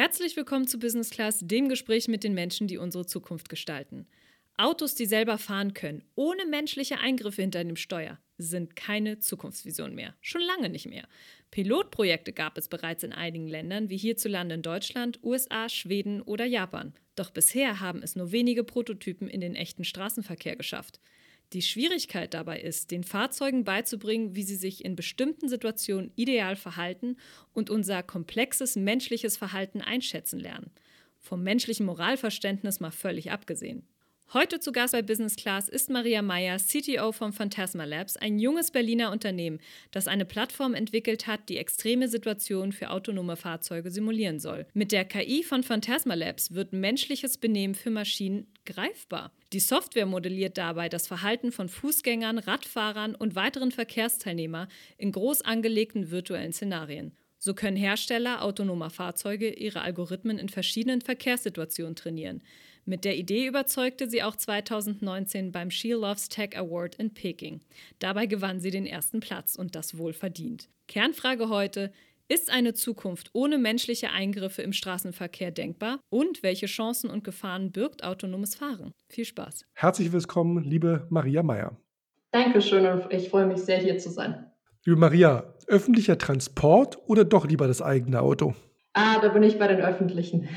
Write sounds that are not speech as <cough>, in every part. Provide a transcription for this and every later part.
Herzlich willkommen zu Business Class, dem Gespräch mit den Menschen, die unsere Zukunft gestalten. Autos, die selber fahren können, ohne menschliche Eingriffe hinter dem Steuer, sind keine Zukunftsvision mehr. Schon lange nicht mehr. Pilotprojekte gab es bereits in einigen Ländern, wie hierzulande in Deutschland, USA, Schweden oder Japan. Doch bisher haben es nur wenige Prototypen in den echten Straßenverkehr geschafft. Die Schwierigkeit dabei ist, den Fahrzeugen beizubringen, wie sie sich in bestimmten Situationen ideal verhalten und unser komplexes menschliches Verhalten einschätzen lernen. Vom menschlichen Moralverständnis mal völlig abgesehen. Heute zu Gast bei Business Class ist Maria Meyer, CTO von Phantasma Labs, ein junges Berliner Unternehmen, das eine Plattform entwickelt hat, die extreme Situationen für autonome Fahrzeuge simulieren soll. Mit der KI von Phantasma Labs wird menschliches Benehmen für Maschinen greifbar. Die Software modelliert dabei das Verhalten von Fußgängern, Radfahrern und weiteren Verkehrsteilnehmern in groß angelegten virtuellen Szenarien. So können Hersteller autonomer Fahrzeuge ihre Algorithmen in verschiedenen Verkehrssituationen trainieren. Mit der Idee überzeugte sie auch 2019 beim She Loves Tech Award in Peking. Dabei gewann sie den ersten Platz und das wohl verdient. Kernfrage heute: Ist eine Zukunft ohne menschliche Eingriffe im Straßenverkehr denkbar? Und welche Chancen und Gefahren birgt autonomes Fahren? Viel Spaß. Herzlich willkommen, liebe Maria Meyer. Dankeschön und ich freue mich sehr, hier zu sein. Liebe Maria, öffentlicher Transport oder doch lieber das eigene Auto? Ah, da bin ich bei den öffentlichen.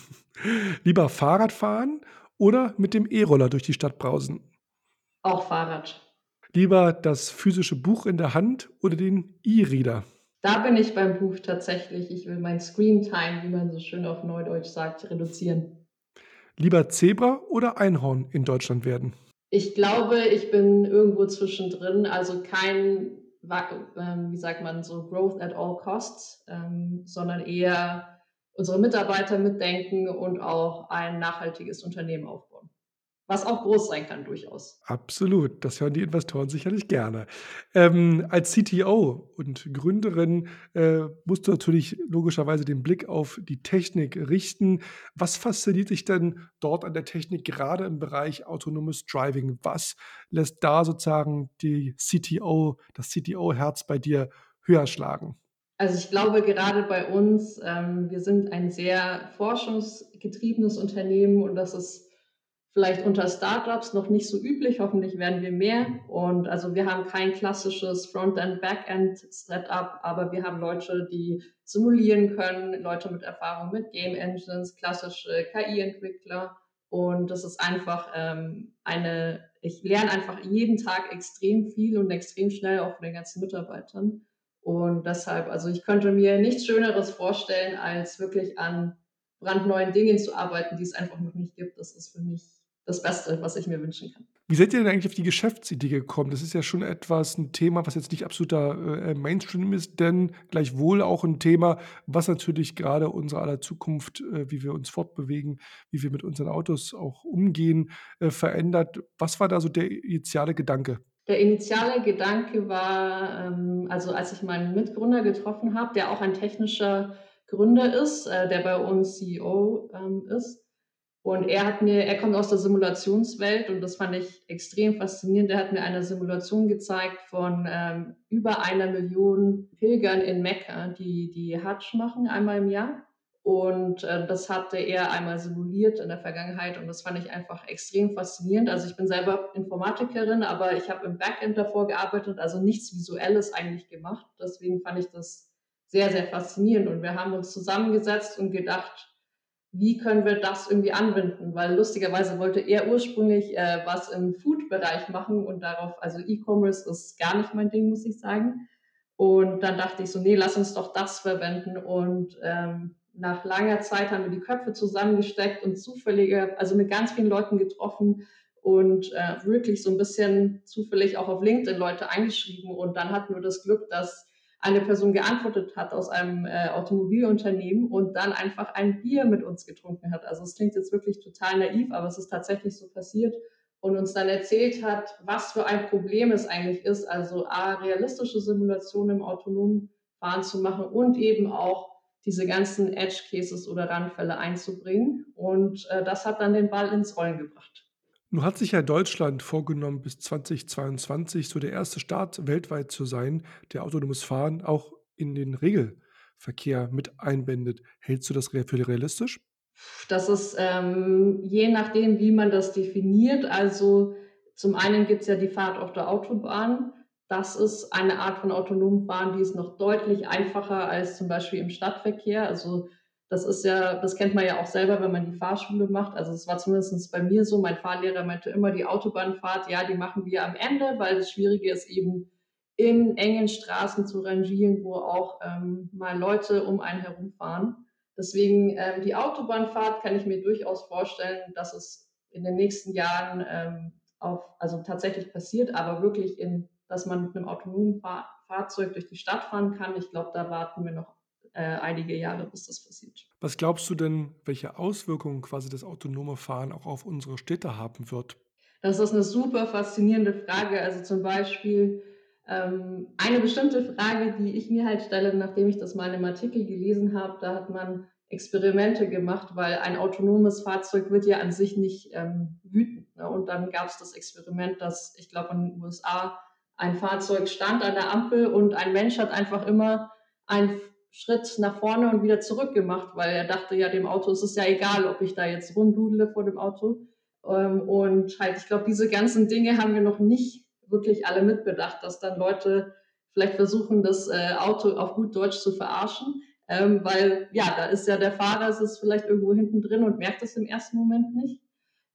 <laughs> Lieber Fahrrad fahren oder mit dem E-Roller durch die Stadt brausen? Auch Fahrrad. Lieber das physische Buch in der Hand oder den E-Reader? Da bin ich beim Buch tatsächlich. Ich will mein Screen Time, wie man so schön auf Neudeutsch sagt, reduzieren. Lieber Zebra oder Einhorn in Deutschland werden? Ich glaube, ich bin irgendwo zwischendrin. Also kein, ähm, wie sagt man, so Growth at all costs, ähm, sondern eher unsere Mitarbeiter mitdenken und auch ein nachhaltiges Unternehmen aufbauen. Was auch groß sein kann, durchaus. Absolut, das hören die Investoren sicherlich gerne. Ähm, als CTO und Gründerin äh, musst du natürlich logischerweise den Blick auf die Technik richten. Was fasziniert dich denn dort an der Technik, gerade im Bereich autonomes Driving? Was lässt da sozusagen die CTO, das CTO-Herz bei dir höher schlagen? Also ich glaube gerade bei uns, ähm, wir sind ein sehr forschungsgetriebenes Unternehmen und das ist vielleicht unter Startups noch nicht so üblich. Hoffentlich werden wir mehr. Und also wir haben kein klassisches Frontend, Backend Setup, aber wir haben Leute, die simulieren können, Leute mit Erfahrung mit Game Engines, klassische KI-Entwickler. Und das ist einfach ähm, eine, ich lerne einfach jeden Tag extrem viel und extrem schnell auch von den ganzen Mitarbeitern. Und deshalb, also ich könnte mir nichts Schöneres vorstellen, als wirklich an brandneuen Dingen zu arbeiten, die es einfach noch nicht gibt. Das ist für mich das Beste, was ich mir wünschen kann. Wie seid ihr denn eigentlich auf die Geschäftsidee gekommen? Das ist ja schon etwas, ein Thema, was jetzt nicht absoluter äh, Mainstream ist, denn gleichwohl auch ein Thema, was natürlich gerade unsere aller Zukunft, äh, wie wir uns fortbewegen, wie wir mit unseren Autos auch umgehen, äh, verändert. Was war da so der initiale Gedanke? Der initiale Gedanke war, ähm, also als ich meinen Mitgründer getroffen habe, der auch ein technischer Gründer ist, äh, der bei uns CEO ähm, ist. Und er hat mir, er kommt aus der Simulationswelt und das fand ich extrem faszinierend. Er hat mir eine Simulation gezeigt von ähm, über einer Million Pilgern in Mekka, die die Hajj machen einmal im Jahr. Und äh, das hatte er einmal simuliert in der Vergangenheit und das fand ich einfach extrem faszinierend. Also ich bin selber Informatikerin, aber ich habe im Backend davor gearbeitet, also nichts Visuelles eigentlich gemacht. Deswegen fand ich das sehr, sehr faszinierend. Und wir haben uns zusammengesetzt und gedacht, wie können wir das irgendwie anwenden? Weil lustigerweise wollte er ursprünglich äh, was im Food-Bereich machen und darauf, also E-Commerce ist gar nicht mein Ding, muss ich sagen. Und dann dachte ich so, nee, lass uns doch das verwenden und ähm, nach langer Zeit haben wir die Köpfe zusammengesteckt und zufällige, also mit ganz vielen Leuten getroffen und äh, wirklich so ein bisschen zufällig auch auf LinkedIn Leute eingeschrieben. Und dann hatten wir das Glück, dass eine Person geantwortet hat aus einem äh, Automobilunternehmen und dann einfach ein Bier mit uns getrunken hat. Also es klingt jetzt wirklich total naiv, aber es ist tatsächlich so passiert und uns dann erzählt hat, was für ein Problem es eigentlich ist, also a, realistische Simulationen im autonomen Fahren zu machen und eben auch diese ganzen Edge Cases oder Randfälle einzubringen. Und äh, das hat dann den Ball ins Rollen gebracht. Nun hat sich ja Deutschland vorgenommen, bis 2022 so der erste Staat weltweit zu sein, der autonomes Fahren auch in den Regelfall Verkehr mit einbindet. Hältst du das für realistisch? Das ist ähm, je nachdem, wie man das definiert. Also zum einen gibt es ja die Fahrt auf der Autobahn. Das ist eine Art von autonomem Fahren, die ist noch deutlich einfacher als zum Beispiel im Stadtverkehr. Also das ist ja, das kennt man ja auch selber, wenn man die Fahrschule macht. Also es war zumindest bei mir so. Mein Fahrlehrer meinte immer, die Autobahnfahrt, ja, die machen wir am Ende, weil das Schwierige ist eben in engen Straßen zu rangieren, wo auch ähm, mal Leute um einen herumfahren. Deswegen ähm, die Autobahnfahrt kann ich mir durchaus vorstellen, dass es in den nächsten Jahren ähm, auf, also tatsächlich passiert, aber wirklich in, dass man mit einem autonomen Fahr Fahrzeug durch die Stadt fahren kann. Ich glaube, da warten wir noch äh, einige Jahre, bis das passiert. Was glaubst du denn, welche Auswirkungen quasi das autonome Fahren auch auf unsere Städte haben wird? Das ist eine super faszinierende Frage. Also zum Beispiel ähm, eine bestimmte Frage, die ich mir halt stelle, nachdem ich das mal in einem Artikel gelesen habe, da hat man Experimente gemacht, weil ein autonomes Fahrzeug wird ja an sich nicht ähm, wütend. Ne? Und dann gab es das Experiment, dass ich glaube in den USA ein Fahrzeug stand an der Ampel und ein Mensch hat einfach immer einen Schritt nach vorne und wieder zurück gemacht, weil er dachte, ja, dem Auto ist es ja egal, ob ich da jetzt rumdudle vor dem Auto. Ähm, und halt, ich glaube, diese ganzen Dinge haben wir noch nicht wirklich alle mitbedacht, dass dann Leute vielleicht versuchen, das äh, Auto auf gut Deutsch zu verarschen. Ähm, weil ja, da ist ja der Fahrer, es ist vielleicht irgendwo hinten drin und merkt es im ersten Moment nicht.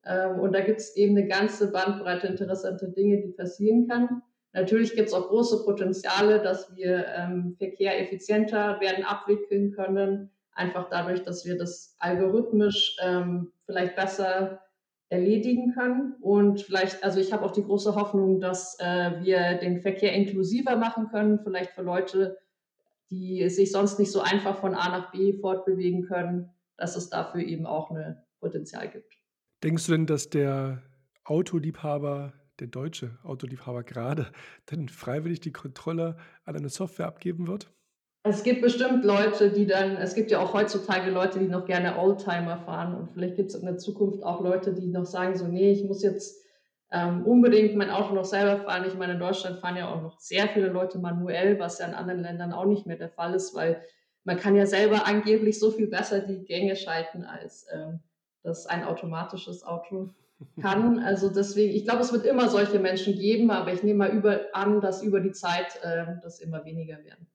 Ähm, und da gibt es eben eine ganze Bandbreite interessante Dinge, die passieren kann. Natürlich gibt es auch große Potenziale, dass wir ähm, Verkehr effizienter werden abwickeln können, einfach dadurch, dass wir das algorithmisch ähm, vielleicht besser erledigen können. Und vielleicht, also ich habe auch die große Hoffnung, dass äh, wir den Verkehr inklusiver machen können, vielleicht für Leute, die sich sonst nicht so einfach von A nach B fortbewegen können, dass es dafür eben auch ein Potenzial gibt. Denkst du denn, dass der Autoliebhaber, der deutsche Autoliebhaber gerade, <laughs> denn freiwillig die Kontrolle an eine Software abgeben wird? Es gibt bestimmt Leute, die dann, es gibt ja auch heutzutage Leute, die noch gerne Oldtimer fahren und vielleicht gibt es in der Zukunft auch Leute, die noch sagen, so, nee, ich muss jetzt ähm, unbedingt mein Auto noch selber fahren. Ich meine, in Deutschland fahren ja auch noch sehr viele Leute manuell, was ja in anderen Ländern auch nicht mehr der Fall ist, weil man kann ja selber angeblich so viel besser die Gänge schalten, als ähm, das ein automatisches Auto kann. Also deswegen, ich glaube, es wird immer solche Menschen geben, aber ich nehme mal über, an, dass über die Zeit äh, das immer weniger werden.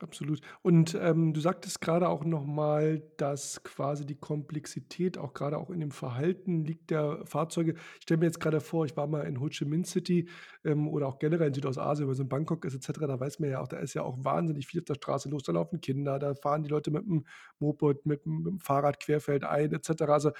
Absolut. Und, ähm, du sagtest gerade auch noch mal, dass quasi die Komplexität auch gerade auch in dem Verhalten liegt der Fahrzeuge. Ich stelle mir jetzt gerade vor, ich war mal in Ho Chi Minh City, ähm, oder auch generell in Südostasien, wenn man so in Bangkok ist et cetera, da weiß man ja auch, da ist ja auch wahnsinnig viel auf der Straße los. Da laufen Kinder, da fahren die Leute mit dem Moped, mit dem Fahrrad querfeldein et cetera. Also,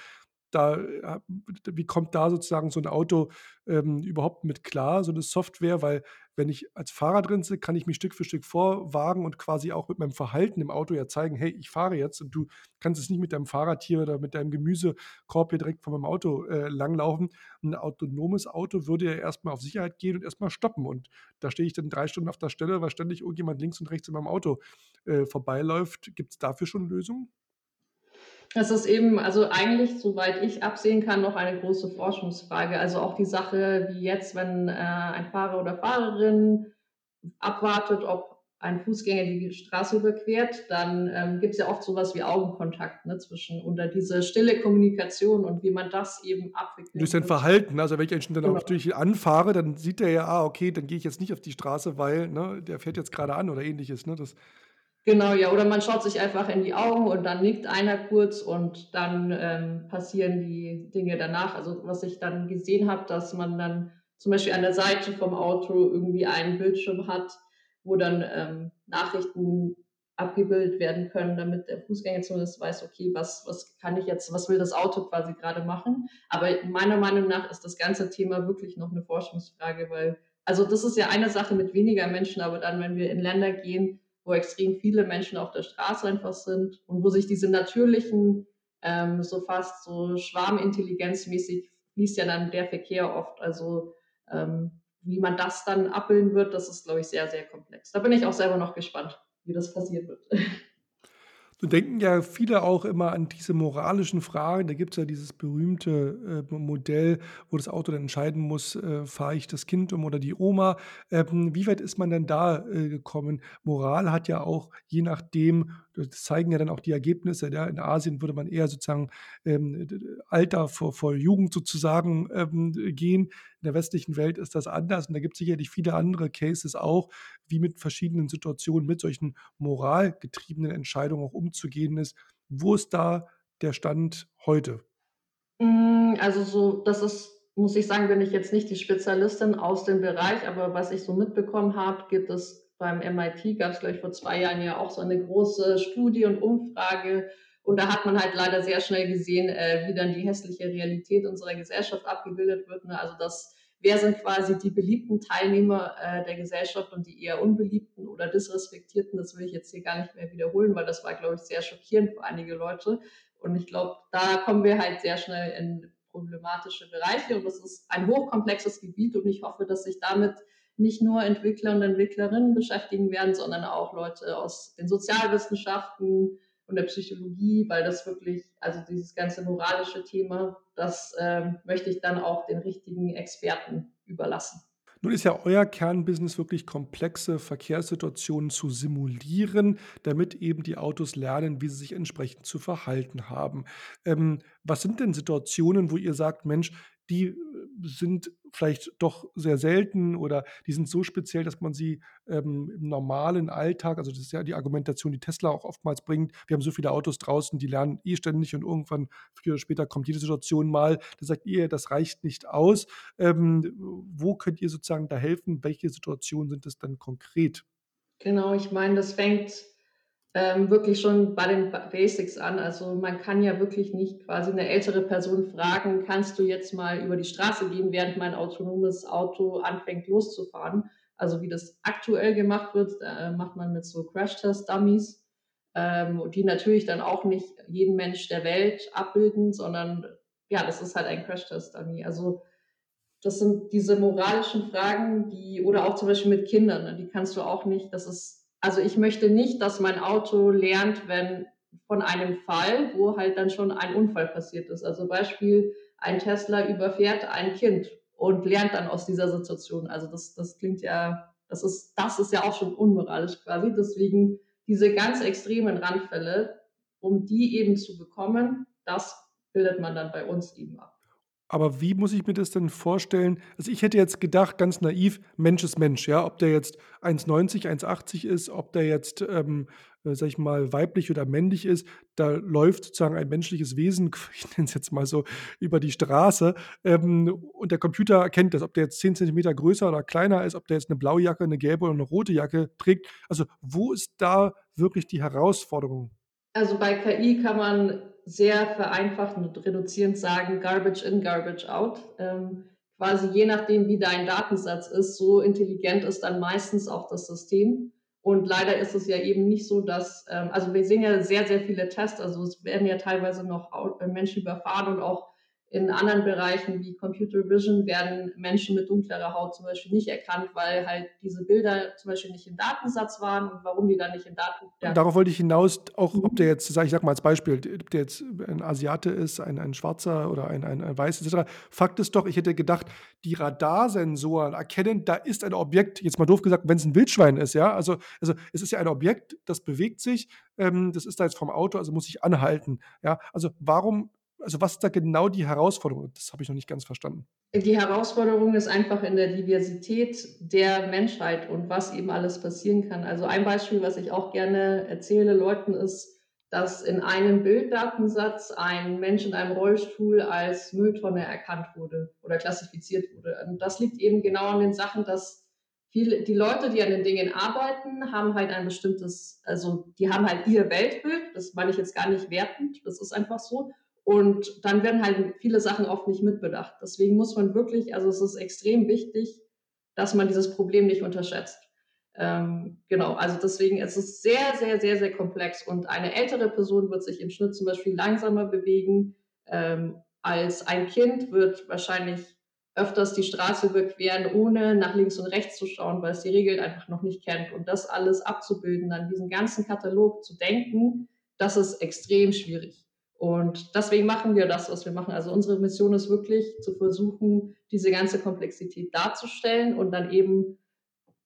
da, äh, wie kommt da sozusagen so ein Auto ähm, überhaupt mit klar, so eine Software? Weil wenn ich als Fahrer drin sitze, kann ich mich Stück für Stück vorwagen und quasi auch mit meinem Verhalten im Auto ja zeigen, hey, ich fahre jetzt und du kannst es nicht mit deinem Fahrrad hier oder mit deinem Gemüsekorb hier direkt von meinem Auto äh, langlaufen. Ein autonomes Auto würde ja erstmal auf Sicherheit gehen und erstmal stoppen. Und da stehe ich dann drei Stunden auf der Stelle, weil ständig irgendjemand links und rechts in meinem Auto äh, vorbeiläuft. Gibt es dafür schon Lösungen? Das ist eben, also eigentlich, soweit ich absehen kann, noch eine große Forschungsfrage. Also auch die Sache, wie jetzt, wenn äh, ein Fahrer oder Fahrerin abwartet, ob ein Fußgänger die Straße überquert, dann ähm, gibt es ja oft sowas wie Augenkontakt ne, zwischen oder diese stille Kommunikation und wie man das eben abwickelt. Durch sein Verhalten, also wenn ich einen dann genau. natürlich anfahre, dann sieht er ja, ah, okay, dann gehe ich jetzt nicht auf die Straße, weil ne, der fährt jetzt gerade an oder ähnliches. Ne, das Genau, ja, oder man schaut sich einfach in die Augen und dann nickt einer kurz und dann ähm, passieren die Dinge danach. Also was ich dann gesehen habe, dass man dann zum Beispiel an der Seite vom Auto irgendwie einen Bildschirm hat, wo dann ähm, Nachrichten abgebildet werden können, damit der Fußgänger zumindest weiß, okay, was, was kann ich jetzt, was will das Auto quasi gerade machen. Aber meiner Meinung nach ist das ganze Thema wirklich noch eine Forschungsfrage, weil, also das ist ja eine Sache mit weniger Menschen, aber dann, wenn wir in Länder gehen, wo extrem viele Menschen auf der Straße einfach sind und wo sich diese natürlichen, ähm, so fast so schwarmintelligenzmäßig fließt ja dann der Verkehr oft. Also ähm, wie man das dann abbilden wird, das ist, glaube ich, sehr, sehr komplex. Da bin ich auch selber noch gespannt, wie das passiert wird. <laughs> So denken ja viele auch immer an diese moralischen Fragen. Da gibt es ja dieses berühmte äh, Modell, wo das Auto dann entscheiden muss, äh, fahre ich das Kind um oder die Oma. Ähm, wie weit ist man denn da äh, gekommen? Moral hat ja auch, je nachdem, das zeigen ja dann auch die Ergebnisse. Ja, in Asien würde man eher sozusagen ähm, Alter vor, vor Jugend sozusagen ähm, gehen. In der westlichen Welt ist das anders und da gibt es sicherlich viele andere Cases auch, wie mit verschiedenen Situationen, mit solchen moralgetriebenen Entscheidungen auch umzugehen ist. Wo ist da der Stand heute? Hm, also so, das ist muss ich sagen, bin ich jetzt nicht die Spezialistin aus dem Bereich, aber was ich so mitbekommen habe, gibt es beim MIT, gab es gleich vor zwei Jahren ja auch so eine große Studie und Umfrage. Und da hat man halt leider sehr schnell gesehen, äh, wie dann die hässliche Realität unserer Gesellschaft abgebildet wird. Ne? Also das wer sind quasi die beliebten Teilnehmer äh, der Gesellschaft und die eher unbeliebten oder disrespektierten. Das will ich jetzt hier gar nicht mehr wiederholen, weil das war, glaube ich, sehr schockierend für einige Leute. Und ich glaube, da kommen wir halt sehr schnell in problematische Bereiche und das ist ein hochkomplexes Gebiet und ich hoffe, dass sich damit nicht nur Entwickler und Entwicklerinnen beschäftigen werden, sondern auch Leute aus den Sozialwissenschaften, und der Psychologie, weil das wirklich, also dieses ganze moralische Thema, das ähm, möchte ich dann auch den richtigen Experten überlassen. Nun ist ja euer Kernbusiness wirklich komplexe Verkehrssituationen zu simulieren, damit eben die Autos lernen, wie sie sich entsprechend zu verhalten haben. Ähm, was sind denn Situationen, wo ihr sagt, Mensch, die äh, sind vielleicht doch sehr selten oder die sind so speziell, dass man sie ähm, im normalen Alltag, also das ist ja die Argumentation, die Tesla auch oftmals bringt, wir haben so viele Autos draußen, die lernen eh ständig und irgendwann früher oder später kommt jede Situation mal, da sagt ihr, das reicht nicht aus. Ähm, wo könnt ihr sozusagen da helfen? Welche Situationen sind es dann konkret? Genau, ich meine, das fängt ähm, wirklich schon bei den Basics an. Also man kann ja wirklich nicht quasi eine ältere Person fragen, kannst du jetzt mal über die Straße gehen, während mein autonomes Auto anfängt loszufahren. Also wie das aktuell gemacht wird, äh, macht man mit so Crash-Test-Dummies, ähm, die natürlich dann auch nicht jeden Mensch der Welt abbilden, sondern ja, das ist halt ein Crash-Test-Dummy. Also das sind diese moralischen Fragen, die, oder auch zum Beispiel mit Kindern, ne, die kannst du auch nicht, das ist also ich möchte nicht, dass mein Auto lernt, wenn von einem Fall, wo halt dann schon ein Unfall passiert ist. Also Beispiel, ein Tesla überfährt ein Kind und lernt dann aus dieser Situation. Also das, das klingt ja, das ist, das ist ja auch schon unmoralisch quasi. Deswegen diese ganz extremen Randfälle, um die eben zu bekommen, das bildet man dann bei uns eben ab. Aber wie muss ich mir das denn vorstellen? Also ich hätte jetzt gedacht, ganz naiv, Mensch ist Mensch, ja. Ob der jetzt 1,90, 1,80 ist, ob der jetzt, ähm, äh, sag ich mal, weiblich oder männlich ist, da läuft sozusagen ein menschliches Wesen, <laughs> ich nenne es jetzt mal so, über die Straße. Ähm, und der Computer erkennt das, ob der jetzt 10 Zentimeter größer oder kleiner ist, ob der jetzt eine blaue Jacke, eine gelbe oder eine rote Jacke trägt. Also wo ist da wirklich die Herausforderung? Also bei KI kann man sehr vereinfacht und reduzierend sagen, Garbage in, Garbage out. Ähm, quasi je nachdem, wie dein Datensatz ist, so intelligent ist dann meistens auch das System. Und leider ist es ja eben nicht so, dass, ähm, also wir sehen ja sehr, sehr viele Tests, also es werden ja teilweise noch Menschen überfahren und auch in anderen Bereichen wie Computer Vision werden Menschen mit dunklerer Haut zum Beispiel nicht erkannt, weil halt diese Bilder zum Beispiel nicht im Datensatz waren und warum die dann nicht im Datensatz ja. Darauf wollte ich hinaus, auch ob der jetzt, sag ich sag mal als Beispiel, ob der jetzt ein Asiate ist, ein, ein Schwarzer oder ein, ein, ein Weißer etc. Fakt ist doch, ich hätte gedacht, die Radarsensoren erkennen, da ist ein Objekt, jetzt mal doof gesagt, wenn es ein Wildschwein ist, ja, also, also es ist ja ein Objekt, das bewegt sich, ähm, das ist da jetzt vom Auto, also muss ich anhalten, ja, also warum also was ist da genau die Herausforderung? Das habe ich noch nicht ganz verstanden. Die Herausforderung ist einfach in der Diversität der Menschheit und was eben alles passieren kann. Also ein Beispiel, was ich auch gerne erzähle Leuten, ist, dass in einem Bilddatensatz ein Mensch in einem Rollstuhl als Mülltonne erkannt wurde oder klassifiziert wurde. Und das liegt eben genau an den Sachen, dass viele, die Leute, die an den Dingen arbeiten, haben halt ein bestimmtes, also die haben halt ihr Weltbild, das meine ich jetzt gar nicht wertend, das ist einfach so. Und dann werden halt viele Sachen oft nicht mitbedacht. Deswegen muss man wirklich, also es ist extrem wichtig, dass man dieses Problem nicht unterschätzt. Ähm, genau, also deswegen es ist es sehr, sehr, sehr, sehr komplex. Und eine ältere Person wird sich im Schnitt zum Beispiel langsamer bewegen ähm, als ein Kind, wird wahrscheinlich öfters die Straße überqueren, ohne nach links und rechts zu schauen, weil es die Regeln einfach noch nicht kennt. Und das alles abzubilden, dann diesen ganzen Katalog zu denken, das ist extrem schwierig. Und deswegen machen wir das, was wir machen. Also unsere Mission ist wirklich zu versuchen, diese ganze Komplexität darzustellen und dann eben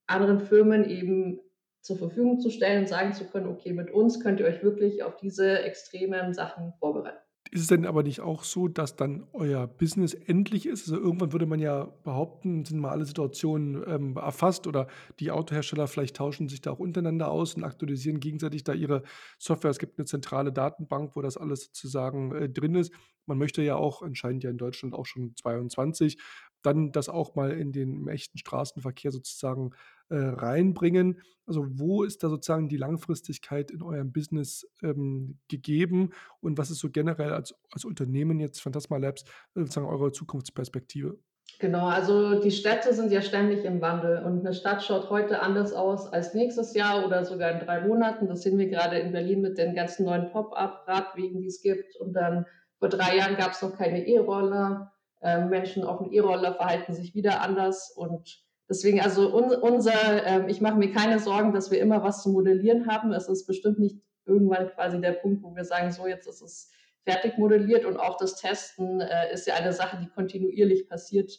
anderen Firmen eben zur Verfügung zu stellen und sagen zu können, okay, mit uns könnt ihr euch wirklich auf diese extremen Sachen vorbereiten. Ist es denn aber nicht auch so, dass dann euer Business endlich ist? Also irgendwann würde man ja behaupten, sind mal alle Situationen ähm, erfasst oder die Autohersteller vielleicht tauschen sich da auch untereinander aus und aktualisieren gegenseitig da ihre Software. Es gibt eine zentrale Datenbank, wo das alles sozusagen äh, drin ist. Man möchte ja auch, anscheinend ja in Deutschland auch schon 22, dann das auch mal in den echten Straßenverkehr sozusagen äh, reinbringen. Also wo ist da sozusagen die Langfristigkeit in eurem Business ähm, gegeben und was ist so generell als, als Unternehmen jetzt Phantasma Labs äh, sozusagen eure Zukunftsperspektive? Genau, also die Städte sind ja ständig im Wandel und eine Stadt schaut heute anders aus als nächstes Jahr oder sogar in drei Monaten. Das sehen wir gerade in Berlin mit den ganzen neuen Pop-up-Radwegen, die es gibt. Und dann vor drei Jahren gab es noch keine E-Roller. Ähm, Menschen auf dem E-Roller verhalten sich wieder anders und deswegen, also un, unser, ähm, ich mache mir keine Sorgen, dass wir immer was zu modellieren haben. Es ist bestimmt nicht irgendwann quasi der Punkt, wo wir sagen, so jetzt ist es fertig modelliert und auch das Testen äh, ist ja eine Sache, die kontinuierlich passiert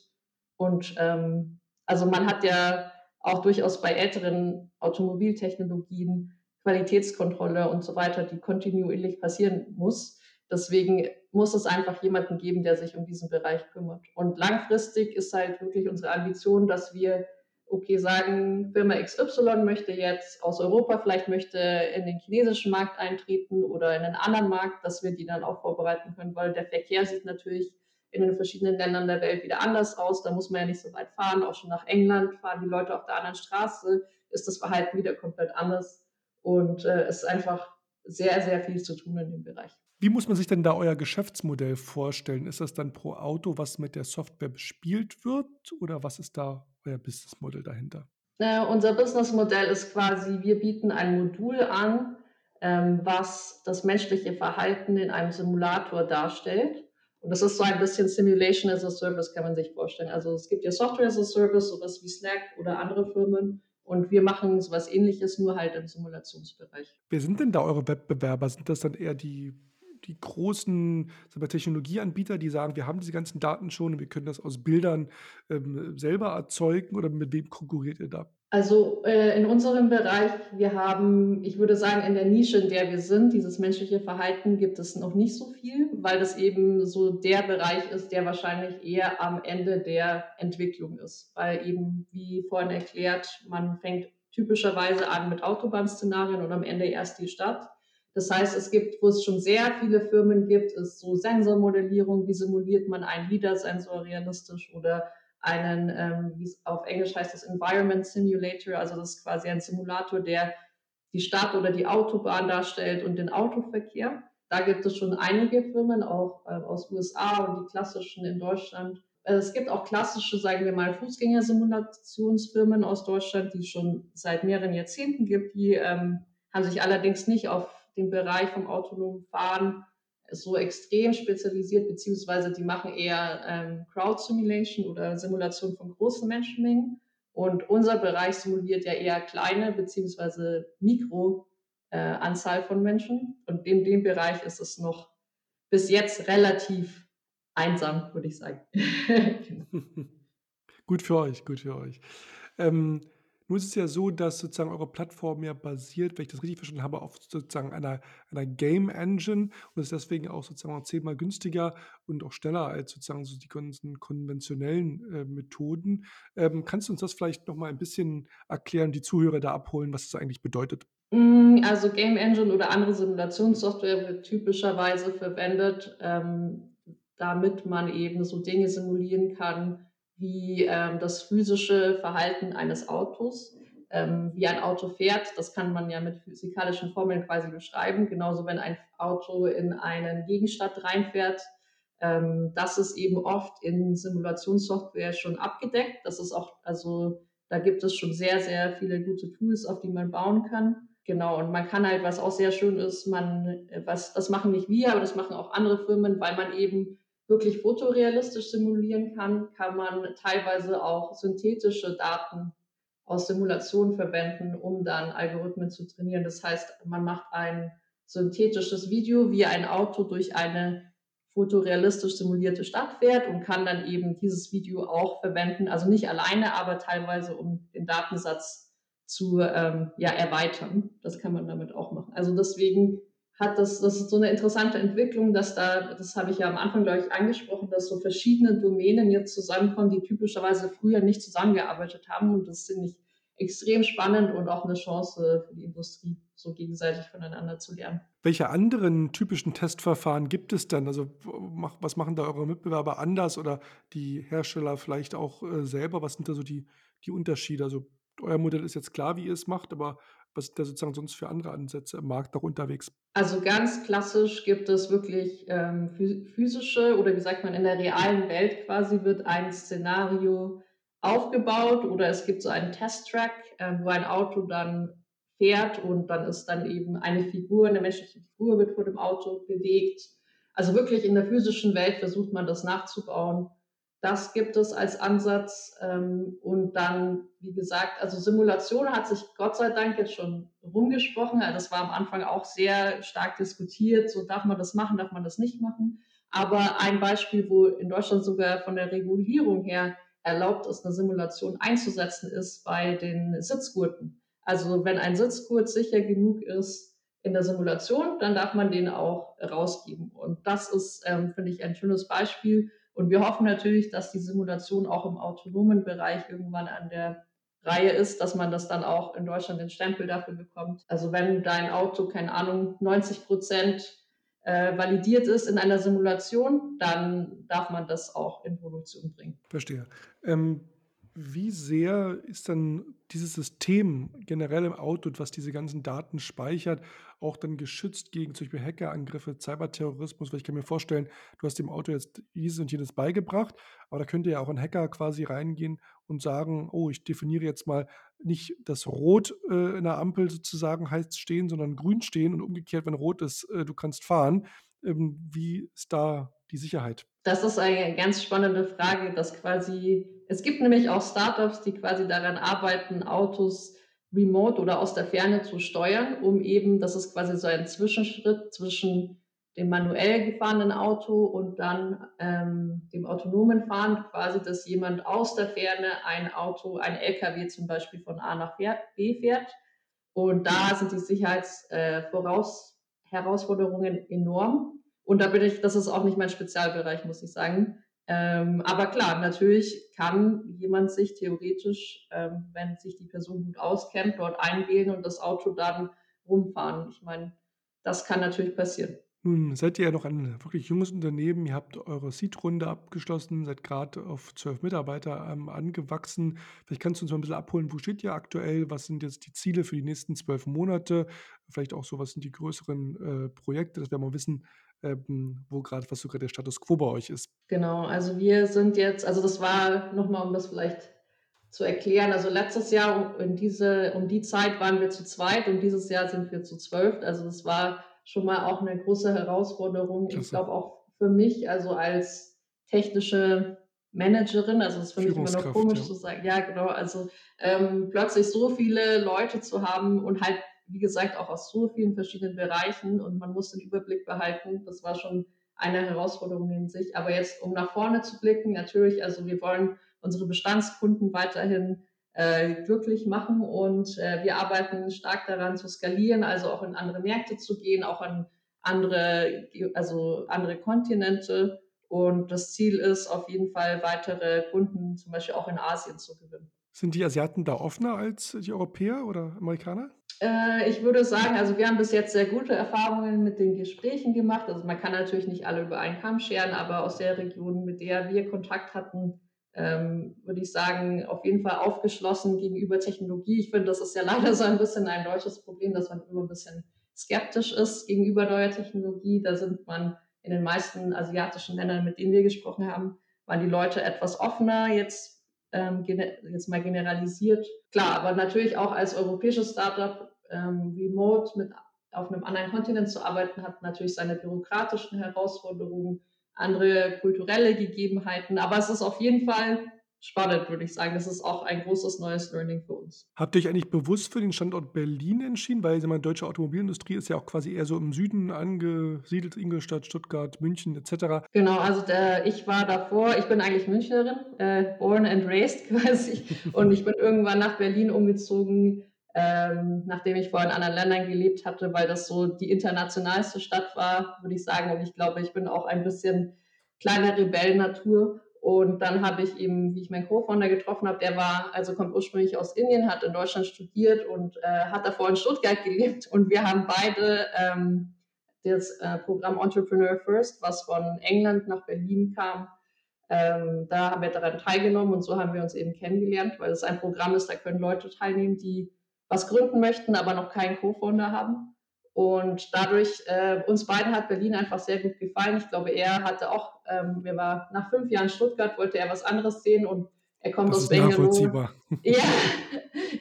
und ähm, also man hat ja auch durchaus bei älteren Automobiltechnologien Qualitätskontrolle und so weiter, die kontinuierlich passieren muss. Deswegen muss es einfach jemanden geben, der sich um diesen Bereich kümmert. Und langfristig ist halt wirklich unsere Ambition, dass wir, okay, sagen, Firma XY möchte jetzt aus Europa, vielleicht möchte in den chinesischen Markt eintreten oder in einen anderen Markt, dass wir die dann auch vorbereiten können, weil der Verkehr sieht natürlich in den verschiedenen Ländern der Welt wieder anders aus. Da muss man ja nicht so weit fahren. Auch schon nach England fahren die Leute auf der anderen Straße, ist das Verhalten wieder komplett anders. Und äh, es ist einfach sehr, sehr viel zu tun in dem Bereich. Wie muss man sich denn da euer Geschäftsmodell vorstellen? Ist das dann pro Auto, was mit der Software bespielt wird? Oder was ist da euer Businessmodell dahinter? Äh, unser Businessmodell ist quasi, wir bieten ein Modul an, ähm, was das menschliche Verhalten in einem Simulator darstellt. Und das ist so ein bisschen Simulation as a Service, kann man sich vorstellen. Also es gibt ja Software as a Service, sowas wie Slack oder andere Firmen. Und wir machen sowas ähnliches, nur halt im Simulationsbereich. Wer sind denn da eure Wettbewerber? Sind das dann eher die die großen wir, Technologieanbieter, die sagen, wir haben diese ganzen Daten schon und wir können das aus Bildern ähm, selber erzeugen oder mit wem konkurriert ihr da? Also äh, in unserem Bereich, wir haben, ich würde sagen, in der Nische, in der wir sind, dieses menschliche Verhalten gibt es noch nicht so viel, weil das eben so der Bereich ist, der wahrscheinlich eher am Ende der Entwicklung ist. Weil eben, wie vorhin erklärt, man fängt typischerweise an mit Autobahnszenarien und am Ende erst die Stadt. Das heißt, es gibt, wo es schon sehr viele Firmen gibt, ist so Sensormodellierung, wie simuliert man einen LIDAR-Sensor realistisch oder einen, ähm, wie es auf Englisch heißt das Environment Simulator, also das ist quasi ein Simulator, der die Stadt oder die Autobahn darstellt und den Autoverkehr. Da gibt es schon einige Firmen, auch äh, aus USA und die klassischen in Deutschland. Äh, es gibt auch klassische, sagen wir mal, Fußgängersimulationsfirmen aus Deutschland, die es schon seit mehreren Jahrzehnten gibt. Die ähm, haben sich allerdings nicht auf den Bereich vom autonomen Fahren so extrem spezialisiert, beziehungsweise die machen eher ähm, Crowd Simulation oder Simulation von großen Menschenmengen. Und unser Bereich simuliert ja eher kleine beziehungsweise Mikro äh, Anzahl von Menschen. Und in dem Bereich ist es noch bis jetzt relativ einsam, würde ich sagen. <laughs> <laughs> gut für euch, gut für euch. Ähm, nun ist es ja so, dass sozusagen eure Plattform ja basiert, wenn ich das richtig verstanden habe, auf sozusagen einer, einer Game Engine und ist deswegen auch sozusagen auch zehnmal günstiger und auch schneller als sozusagen so die ganzen konventionellen äh, Methoden. Ähm, kannst du uns das vielleicht noch mal ein bisschen erklären, die Zuhörer da abholen, was das eigentlich bedeutet? Mm, also Game Engine oder andere Simulationssoftware wird typischerweise verwendet, ähm, damit man eben so Dinge simulieren kann, wie ähm, das physische Verhalten eines Autos, ähm, wie ein Auto fährt. Das kann man ja mit physikalischen Formeln quasi beschreiben. Genauso, wenn ein Auto in einen Gegenstand reinfährt. Ähm, das ist eben oft in Simulationssoftware schon abgedeckt. Das ist auch, also da gibt es schon sehr, sehr viele gute Tools, auf die man bauen kann. Genau, und man kann halt, was auch sehr schön ist, man, was, das machen nicht wir, aber das machen auch andere Firmen, weil man eben wirklich fotorealistisch simulieren kann, kann man teilweise auch synthetische Daten aus Simulationen verwenden, um dann Algorithmen zu trainieren. Das heißt, man macht ein synthetisches Video, wie ein Auto durch eine fotorealistisch simulierte Stadt fährt und kann dann eben dieses Video auch verwenden, also nicht alleine, aber teilweise um den Datensatz zu ähm, ja, erweitern. Das kann man damit auch machen. Also deswegen hat das, das ist so eine interessante Entwicklung, dass da, das habe ich ja am Anfang, glaube ich, angesprochen, dass so verschiedene Domänen jetzt zusammenkommen, die typischerweise früher nicht zusammengearbeitet haben. Und das finde ich extrem spannend und auch eine Chance für die Industrie, so gegenseitig voneinander zu lernen. Welche anderen typischen Testverfahren gibt es denn? Also was machen da eure Mitbewerber anders oder die Hersteller vielleicht auch äh, selber? Was sind da so die, die Unterschiede? Also euer Modell ist jetzt klar, wie ihr es macht, aber was sind da sozusagen sonst für andere Ansätze im Markt noch unterwegs? Also ganz klassisch gibt es wirklich ähm, physische oder wie sagt man, in der realen Welt quasi wird ein Szenario aufgebaut oder es gibt so einen Testtrack, äh, wo ein Auto dann fährt und dann ist dann eben eine Figur, eine menschliche Figur wird vor dem Auto bewegt. Also wirklich in der physischen Welt versucht man das nachzubauen das gibt es als Ansatz. Ähm, und dann, wie gesagt, also Simulation hat sich Gott sei Dank jetzt schon rumgesprochen. Also das war am Anfang auch sehr stark diskutiert. So darf man das machen, darf man das nicht machen. Aber ein Beispiel, wo in Deutschland sogar von der Regulierung her erlaubt ist, eine Simulation einzusetzen, ist bei den Sitzgurten. Also wenn ein Sitzgurt sicher genug ist in der Simulation, dann darf man den auch rausgeben. Und das ist, ähm, finde ich, ein schönes Beispiel, und wir hoffen natürlich, dass die Simulation auch im autonomen Bereich irgendwann an der Reihe ist, dass man das dann auch in Deutschland den Stempel dafür bekommt. Also wenn dein Auto, keine Ahnung, 90 Prozent äh, validiert ist in einer Simulation, dann darf man das auch in Produktion bringen. Verstehe. Ähm, wie sehr ist dann dieses System generell im Auto, was diese ganzen Daten speichert, auch dann geschützt gegen zum Beispiel Hackerangriffe, Cyberterrorismus? Weil ich kann mir vorstellen, du hast dem Auto jetzt dieses und jenes beigebracht, aber da könnte ja auch ein Hacker quasi reingehen und sagen, oh, ich definiere jetzt mal nicht das Rot äh, in der Ampel sozusagen heißt stehen, sondern grün stehen und umgekehrt, wenn rot ist, äh, du kannst fahren. Ähm, wie ist da die Sicherheit? Das ist eine ganz spannende Frage, dass quasi, es gibt nämlich auch Startups, die quasi daran arbeiten, Autos remote oder aus der Ferne zu steuern, um eben, das ist quasi so ein Zwischenschritt zwischen dem manuell gefahrenen Auto und dann ähm, dem autonomen Fahren, quasi, dass jemand aus der Ferne ein Auto, ein LKW zum Beispiel von A nach B fährt. Und da sind die Sicherheitsherausforderungen äh, enorm. Und da bin ich, das ist auch nicht mein Spezialbereich, muss ich sagen. Ähm, aber klar, natürlich kann jemand sich theoretisch, ähm, wenn sich die Person gut auskennt, dort einwählen und das Auto dann rumfahren. Ich meine, das kann natürlich passieren. Nun seid ihr ja noch ein wirklich junges Unternehmen. Ihr habt eure Seed-Runde abgeschlossen, seid gerade auf zwölf Mitarbeiter ähm, angewachsen. Vielleicht kannst du uns mal ein bisschen abholen, wo steht ihr aktuell? Was sind jetzt die Ziele für die nächsten zwölf Monate? Vielleicht auch so, was sind die größeren äh, Projekte, dass wir mal wissen, ähm, wo gerade, was so gerade der Status quo bei euch ist. Genau, also wir sind jetzt, also das war nochmal, um das vielleicht zu erklären, also letztes Jahr in diese, um die Zeit waren wir zu zweit und dieses Jahr sind wir zu zwölf. Also das war schon mal auch eine große Herausforderung. Klasse. Ich glaube auch für mich, also als technische Managerin, also das ist für mich immer noch komisch ja. zu sagen, ja genau, also ähm, plötzlich so viele Leute zu haben und halt wie gesagt, auch aus so vielen verschiedenen Bereichen und man muss den Überblick behalten. Das war schon eine Herausforderung in sich. Aber jetzt, um nach vorne zu blicken, natürlich, also wir wollen unsere Bestandskunden weiterhin äh, glücklich machen und äh, wir arbeiten stark daran zu skalieren, also auch in andere Märkte zu gehen, auch an andere, also andere Kontinente. Und das Ziel ist auf jeden Fall weitere Kunden, zum Beispiel auch in Asien zu gewinnen. Sind die Asiaten da offener als die Europäer oder Amerikaner? Äh, ich würde sagen, also wir haben bis jetzt sehr gute Erfahrungen mit den Gesprächen gemacht. Also man kann natürlich nicht alle über einen Kamm scheren, aber aus der Region, mit der wir Kontakt hatten, ähm, würde ich sagen, auf jeden Fall aufgeschlossen gegenüber Technologie. Ich finde, das ist ja leider so ein bisschen ein deutsches Problem, dass man immer ein bisschen skeptisch ist gegenüber neuer Technologie. Da sind man in den meisten asiatischen Ländern, mit denen wir gesprochen haben, waren die Leute etwas offener. Jetzt ähm, jetzt mal generalisiert. Klar, aber natürlich auch als europäisches Startup ähm, remote mit auf einem anderen Kontinent zu arbeiten, hat natürlich seine bürokratischen Herausforderungen, andere kulturelle Gegebenheiten. Aber es ist auf jeden Fall spannend, würde ich sagen. Das ist auch ein großes neues Learning für uns. Habt ihr euch eigentlich bewusst für den Standort Berlin entschieden? Weil die deutsche Automobilindustrie ist ja auch quasi eher so im Süden angesiedelt, Ingolstadt, Stuttgart, München etc. Genau, also der, ich war davor, ich bin eigentlich Münchnerin, äh, born and raised <laughs> quasi. Und ich bin irgendwann nach Berlin umgezogen, ähm, nachdem ich vorher in anderen Ländern gelebt hatte, weil das so die internationalste Stadt war, würde ich sagen. Und ich glaube, ich bin auch ein bisschen kleine Rebellennatur und dann habe ich eben, wie ich meinen Co-Founder getroffen habe, der war, also kommt ursprünglich aus Indien, hat in Deutschland studiert und äh, hat davor in Stuttgart <laughs> gelebt. Und wir haben beide ähm, das äh, Programm Entrepreneur First, was von England nach Berlin kam, ähm, da haben wir daran teilgenommen und so haben wir uns eben kennengelernt, weil es ein Programm ist, da können Leute teilnehmen, die was gründen möchten, aber noch keinen Co-Founder haben. Und dadurch, äh, uns beiden hat Berlin einfach sehr gut gefallen. Ich glaube, er hatte auch, ähm, wir waren nach fünf Jahren Stuttgart, wollte er was anderes sehen und er kommt das aus Bangalore. <laughs> Ja,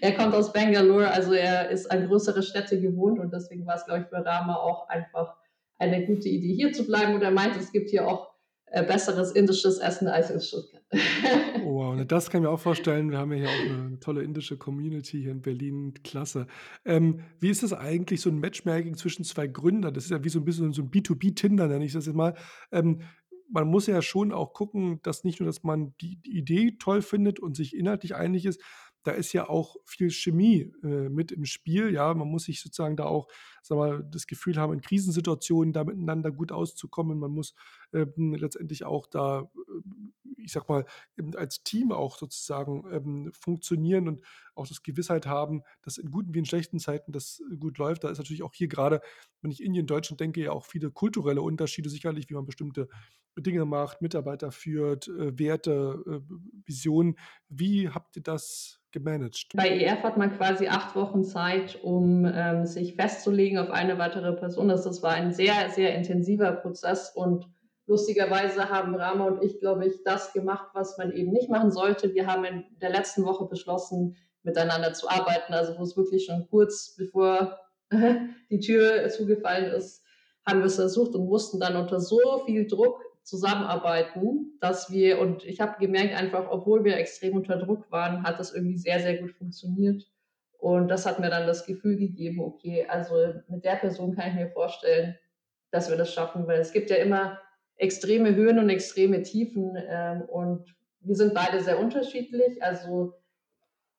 er kommt aus Bangalore, also er ist an größere Städte gewohnt und deswegen war es, glaube ich, für Rama auch einfach eine gute Idee, hier zu bleiben. Und er meinte, es gibt hier auch äh, besseres indisches Essen als in Stuttgart. Oh, wow, das kann ich mir auch vorstellen. Wir haben ja hier auch eine tolle indische Community hier in Berlin. Klasse. Ähm, wie ist das eigentlich, so ein Matchmaking zwischen zwei Gründern? Das ist ja wie so ein bisschen so ein B2B-Tinder, nenne ich das jetzt mal. Ähm, man muss ja schon auch gucken, dass nicht nur, dass man die, die Idee toll findet und sich inhaltlich einig ist, da ist ja auch viel Chemie äh, mit im Spiel. Ja, man muss sich sozusagen da auch, sag mal, das Gefühl haben, in Krisensituationen da miteinander gut auszukommen. Man muss ähm, letztendlich auch da, äh, ich sag mal, als Team auch sozusagen ähm, funktionieren und auch das Gewissheit haben, dass in guten wie in schlechten Zeiten das gut läuft. Da ist natürlich auch hier gerade, wenn ich Indien, Deutschland denke, ja auch viele kulturelle Unterschiede sicherlich, wie man bestimmte Dinge macht, Mitarbeiter führt, äh, Werte, äh, Visionen. Wie habt ihr das gemanagt? Bei EF hat man quasi acht Wochen Zeit, um ähm, sich festzulegen auf eine weitere Person. Das, das war ein sehr, sehr intensiver Prozess und lustigerweise haben Rama und ich, glaube ich, das gemacht, was man eben nicht machen sollte. Wir haben in der letzten Woche beschlossen, miteinander zu arbeiten. Also wo es wirklich schon kurz bevor <laughs> die Tür zugefallen ist, haben wir es versucht und mussten dann unter so viel Druck zusammenarbeiten, dass wir, und ich habe gemerkt einfach, obwohl wir extrem unter Druck waren, hat das irgendwie sehr, sehr gut funktioniert. Und das hat mir dann das Gefühl gegeben, okay, also mit der Person kann ich mir vorstellen, dass wir das schaffen, weil es gibt ja immer extreme Höhen und extreme Tiefen ähm, und wir sind beide sehr unterschiedlich. Also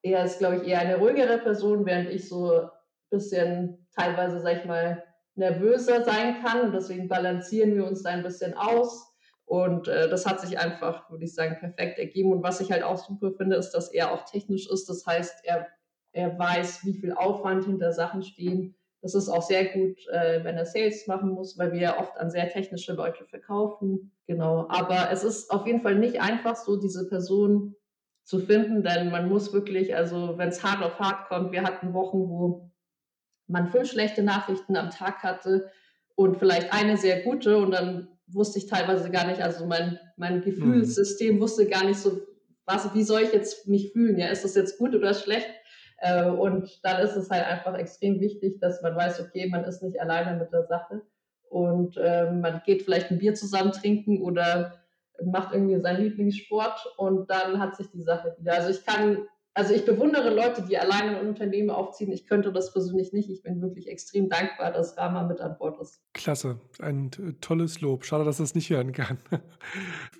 er ist, glaube ich, eher eine ruhigere Person, während ich so ein bisschen teilweise, sag ich mal, nervöser sein kann und deswegen balancieren wir uns da ein bisschen aus. Und äh, das hat sich einfach, würde ich sagen, perfekt ergeben. Und was ich halt auch super finde, ist, dass er auch technisch ist. Das heißt, er, er weiß, wie viel Aufwand hinter Sachen stehen. Das ist auch sehr gut, äh, wenn er Sales machen muss, weil wir ja oft an sehr technische Leute verkaufen. Genau. Aber es ist auf jeden Fall nicht einfach so, diese Person zu finden, denn man muss wirklich, also wenn es hart auf hart kommt, wir hatten Wochen, wo man fünf schlechte Nachrichten am Tag hatte und vielleicht eine sehr gute und dann wusste ich teilweise gar nicht, also mein, mein Gefühlssystem wusste gar nicht so, was, wie soll ich jetzt mich fühlen? Ja, ist das jetzt gut oder schlecht? Äh, und dann ist es halt einfach extrem wichtig, dass man weiß, okay, man ist nicht alleine mit der Sache und äh, man geht vielleicht ein Bier zusammen trinken oder macht irgendwie seinen Lieblingssport und dann hat sich die Sache wieder. Also ich kann also ich bewundere Leute, die alleine ein Unternehmen aufziehen. Ich könnte das persönlich nicht. Ich bin wirklich extrem dankbar, dass Rama mit an Bord ist. Klasse, ein äh, tolles Lob. Schade, dass das nicht hören kann. <laughs>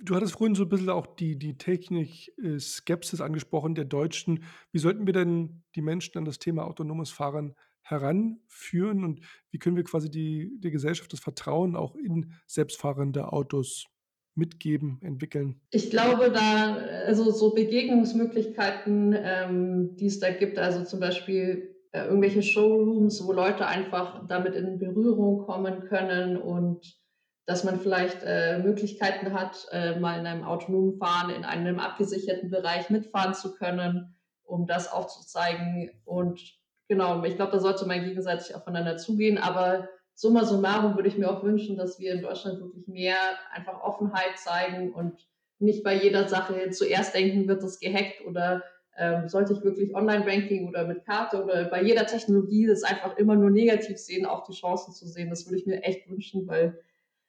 Du hattest vorhin so ein bisschen auch die, die Technik-Skepsis angesprochen der Deutschen. Wie sollten wir denn die Menschen an das Thema autonomes Fahren heranführen und wie können wir quasi die, der Gesellschaft das Vertrauen auch in selbstfahrende Autos mitgeben, entwickeln? Ich glaube, da, also so Begegnungsmöglichkeiten, ähm, die es da gibt, also zum Beispiel äh, irgendwelche Showrooms, wo Leute einfach damit in Berührung kommen können und dass man vielleicht äh, Möglichkeiten hat, äh, mal in einem autonomen Fahren in einem abgesicherten Bereich mitfahren zu können, um das aufzuzeigen. Und genau, ich glaube, da sollte man gegenseitig aufeinander zugehen, aber summa summarum würde ich mir auch wünschen, dass wir in Deutschland wirklich mehr einfach Offenheit zeigen und nicht bei jeder Sache zuerst denken, wird das gehackt oder ähm, sollte ich wirklich Online-Banking oder mit Karte oder bei jeder Technologie das einfach immer nur negativ sehen, auch die Chancen zu sehen. Das würde ich mir echt wünschen, weil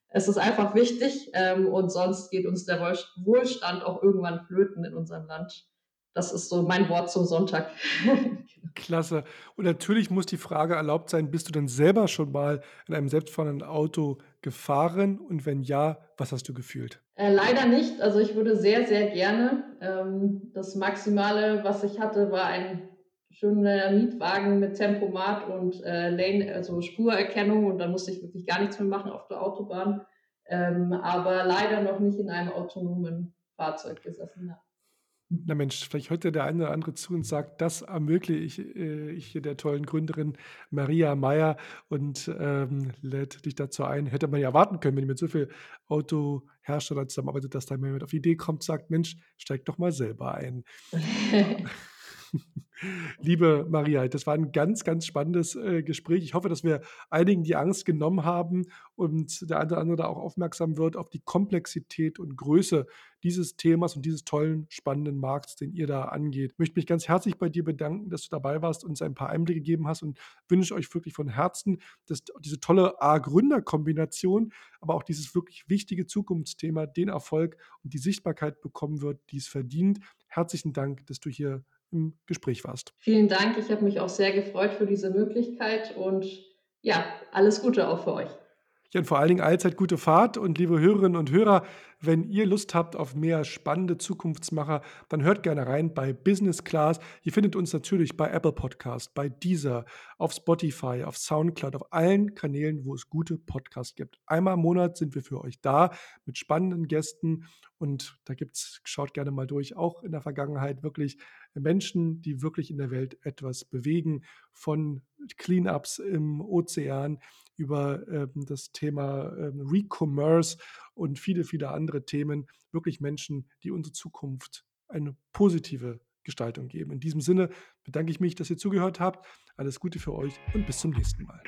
es ist einfach wichtig ähm, und sonst geht uns der Wohlstand auch irgendwann flöten in unserem Land. Das ist so mein Wort zum Sonntag. <laughs> Klasse. Und natürlich muss die Frage erlaubt sein, bist du denn selber schon mal in einem selbstfahrenden Auto gefahren? Und wenn ja, was hast du gefühlt? Äh, leider nicht. Also ich würde sehr, sehr gerne. Ähm, das Maximale, was ich hatte, war ein schöner Mietwagen mit Tempomat und äh, Lane, also Spurerkennung und da musste ich wirklich gar nichts mehr machen auf der Autobahn. Ähm, aber leider noch nicht in einem autonomen Fahrzeug gesessen. Ja. Na Mensch, vielleicht hört der eine oder andere zu und sagt, das ermögliche ich, äh, ich der tollen Gründerin Maria Meyer und ähm, lädt dich dazu ein. Hätte man ja erwarten können, wenn ihr mit so viel Autoherstellern zusammenarbeitet, dass da jemand auf die Idee kommt, sagt, Mensch, steig doch mal selber ein. <laughs> <laughs> Liebe Maria, das war ein ganz, ganz spannendes äh, Gespräch. Ich hoffe, dass wir einigen die Angst genommen haben und der eine oder andere da auch aufmerksam wird auf die Komplexität und Größe dieses Themas und dieses tollen, spannenden Markts, den ihr da angeht. Ich möchte mich ganz herzlich bei dir bedanken, dass du dabei warst und uns ein paar Einblicke gegeben hast und wünsche euch wirklich von Herzen, dass diese tolle A-Gründer-Kombination, aber auch dieses wirklich wichtige Zukunftsthema den Erfolg und die Sichtbarkeit bekommen wird, die es verdient. Herzlichen Dank, dass du hier im Gespräch warst. Vielen Dank. Ich habe mich auch sehr gefreut für diese Möglichkeit und ja, alles Gute auch für euch. Ja, und vor allen Dingen allzeit gute Fahrt. Und liebe Hörerinnen und Hörer, wenn ihr Lust habt auf mehr spannende Zukunftsmacher, dann hört gerne rein bei Business Class. Ihr findet uns natürlich bei Apple Podcast, bei Deezer, auf Spotify, auf Soundcloud, auf allen Kanälen, wo es gute Podcasts gibt. Einmal im Monat sind wir für euch da mit spannenden Gästen. Und da gibt es, schaut gerne mal durch, auch in der Vergangenheit wirklich Menschen, die wirklich in der Welt etwas bewegen, von Cleanups im Ozean über ähm, das Thema ähm, Recommerce und viele, viele andere Themen. Wirklich Menschen, die unsere Zukunft eine positive Gestaltung geben. In diesem Sinne bedanke ich mich, dass ihr zugehört habt. Alles Gute für euch und bis zum nächsten Mal.